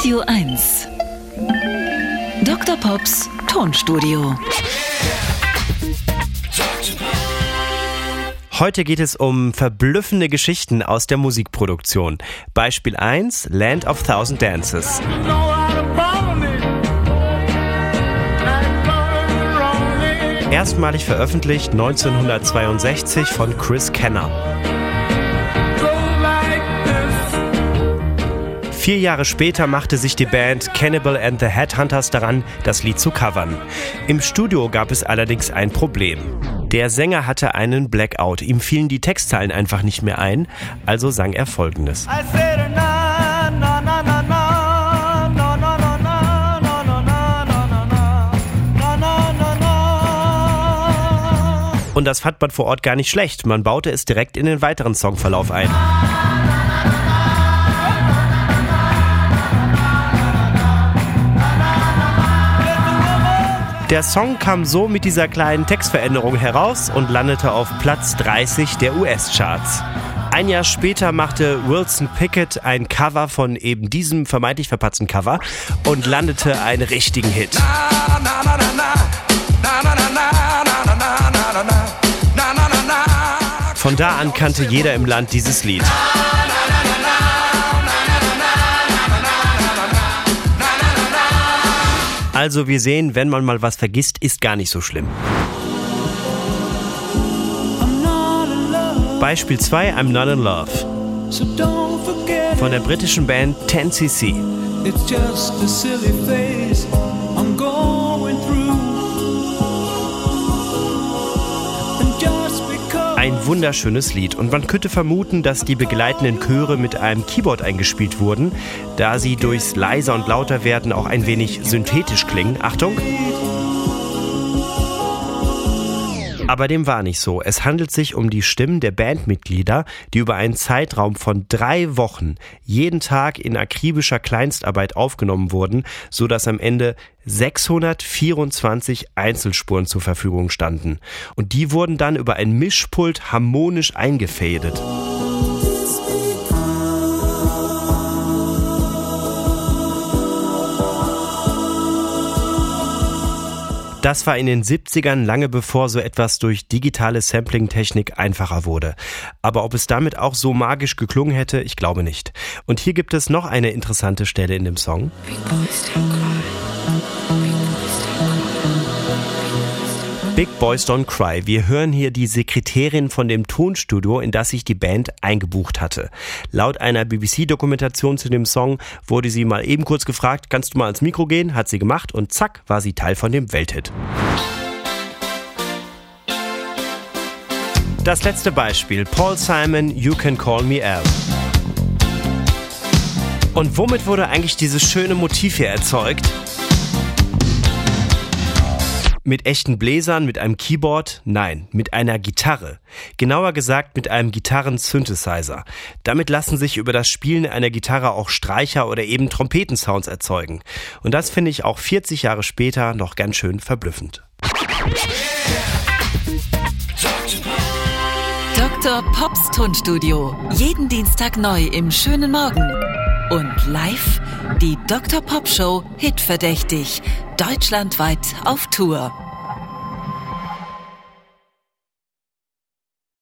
Radio 1. Dr. Pops Tonstudio. Heute geht es um verblüffende Geschichten aus der Musikproduktion. Beispiel 1, Land of Thousand Dances. Erstmalig veröffentlicht 1962 von Chris Kenner. Vier Jahre später machte sich die Band Cannibal and the Headhunters daran, das Lied zu covern. Im Studio gab es allerdings ein Problem. Der Sänger hatte einen Blackout. Ihm fielen die Textzeilen einfach nicht mehr ein, also sang er folgendes. Und das fand man vor Ort gar nicht schlecht. Man baute es direkt in den weiteren Songverlauf ein. Der Song kam so mit dieser kleinen Textveränderung heraus und landete auf Platz 30 der US-Charts. Ein Jahr später machte Wilson Pickett ein Cover von eben diesem vermeintlich verpatzten Cover und landete einen richtigen Hit. Von da an kannte jeder im Land dieses Lied. Also wir sehen, wenn man mal was vergisst, ist gar nicht so schlimm. Beispiel 2, I'm Not in Love. Von der britischen Band 10cc. It's just a silly phase Ein wunderschönes Lied und man könnte vermuten, dass die begleitenden Chöre mit einem Keyboard eingespielt wurden, da sie durchs leiser und lauter werden auch ein wenig synthetisch klingen. Achtung! Aber dem war nicht so. Es handelt sich um die Stimmen der Bandmitglieder, die über einen Zeitraum von drei Wochen jeden Tag in akribischer Kleinstarbeit aufgenommen wurden, so dass am Ende 624 Einzelspuren zur Verfügung standen. Und die wurden dann über ein Mischpult harmonisch eingefädet. Das war in den 70ern lange bevor so etwas durch digitale Sampling-Technik einfacher wurde. Aber ob es damit auch so magisch geklungen hätte, ich glaube nicht. Und hier gibt es noch eine interessante Stelle in dem Song. Big Boys Don't Cry. Wir hören hier die Sekretärin von dem Tonstudio, in das sich die Band eingebucht hatte. Laut einer BBC-Dokumentation zu dem Song wurde sie mal eben kurz gefragt, kannst du mal ans Mikro gehen? Hat sie gemacht und zack, war sie Teil von dem Welthit. Das letzte Beispiel, Paul Simon, You Can Call Me Al. Und womit wurde eigentlich dieses schöne Motiv hier erzeugt? Mit echten Bläsern, mit einem Keyboard? Nein, mit einer Gitarre. Genauer gesagt mit einem Gitarren-Synthesizer. Damit lassen sich über das Spielen einer Gitarre auch Streicher oder eben Trompetensounds erzeugen. Und das finde ich auch 40 Jahre später noch ganz schön verblüffend. Dr. Pops Tonstudio. Jeden Dienstag neu im schönen Morgen. Und live die Dr. Pop Show Hitverdächtig. Deutschlandweit auf Tour.